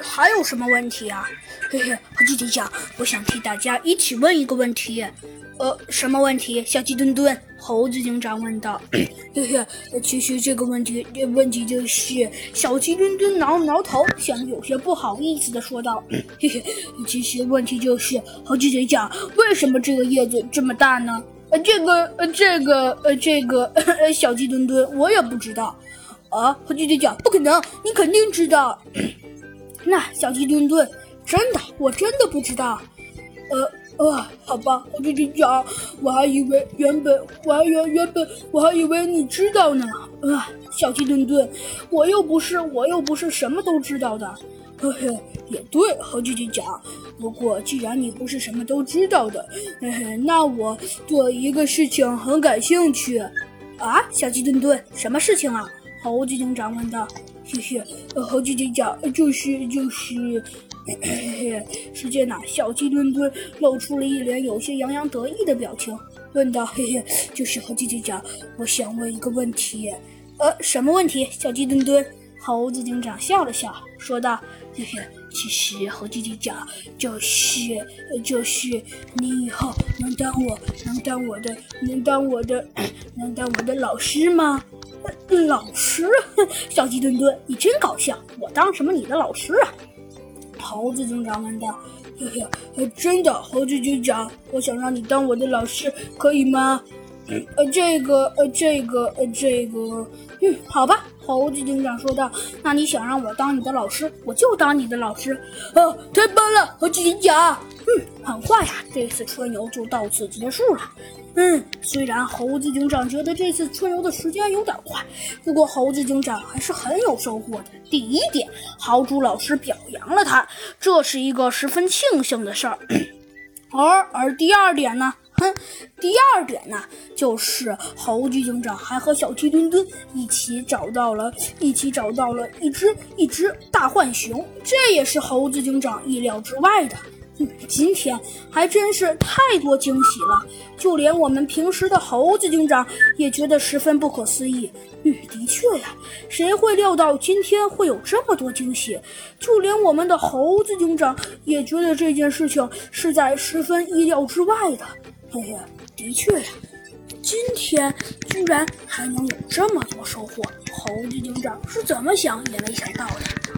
还有什么问题啊？嘿嘿，猴子警长，我想替大家一起问一个问题。呃，什么问题？小鸡墩墩，猴子警长问道。嘿嘿，其实这个问题，问题就是小鸡墩墩挠了挠头，像有些不好意思的说道。嘿嘿，其实问题就是猴子警长，为什么这个叶子这么大呢？呃，这个，呃，这个，呃，这个，呃，小鸡墩墩，我也不知道。啊，猴子警长，不可能，你肯定知道。那小鸡墩墩，真的，我真的不知道。呃，呃，好吧，猴子警长，我还以为原本，我还原原本我还以为你知道呢。啊，小鸡墩墩，我又不是，我又不是什么都知道的。嘿嘿，也对，猴子警长。不过既然你不是什么都知道的，嘿嘿，那我对一个事情很感兴趣。啊，小鸡墩墩，什么事情啊？猴子警长问道：“谢谢，猴子警长，就是就是，嘿嘿，是这样。”小鸡墩墩露出了一脸有些洋洋得意的表情，问道：“嘿嘿，就是猴子警长，我想问一个问题。呃，什么问题？”小鸡墩墩，猴子警长笑了笑，说道：“嘿嘿，其实猴子警长就是就是你以后能当我能当我的能当我的能当我的老师吗？”老师，小鸡墩墩，你真搞笑！我当什么你的老师啊？猴子警长问道。嘿嘿，真的，猴子警长，我想让你当我的老师，可以吗？呃，这个，呃，这个，呃，这个，嗯，好吧。猴子警长说道。那你想让我当你的老师，我就当你的老师。哦，太棒了，猴子警长。嗯，很快呀，这次春游就到此结束了。嗯，虽然猴子警长觉得这次春游的时间有点快，不过猴子警长还是很有收获的。第一点，豪猪老师表扬了他，这是一个十分庆幸的事儿。而而第二点呢，哼，第二点呢，就是猴子警长还和小鸡墩墩一起找到了，一起找到了一只一只大浣熊，这也是猴子警长意料之外的。今天还真是太多惊喜了，就连我们平时的猴子警长也觉得十分不可思议。嗯，的确呀，谁会料到今天会有这么多惊喜？就连我们的猴子警长也觉得这件事情是在十分意料之外的。嘿嘿，的确呀，今天居然还能有这么多收获，猴子警长是怎么想也没想到的。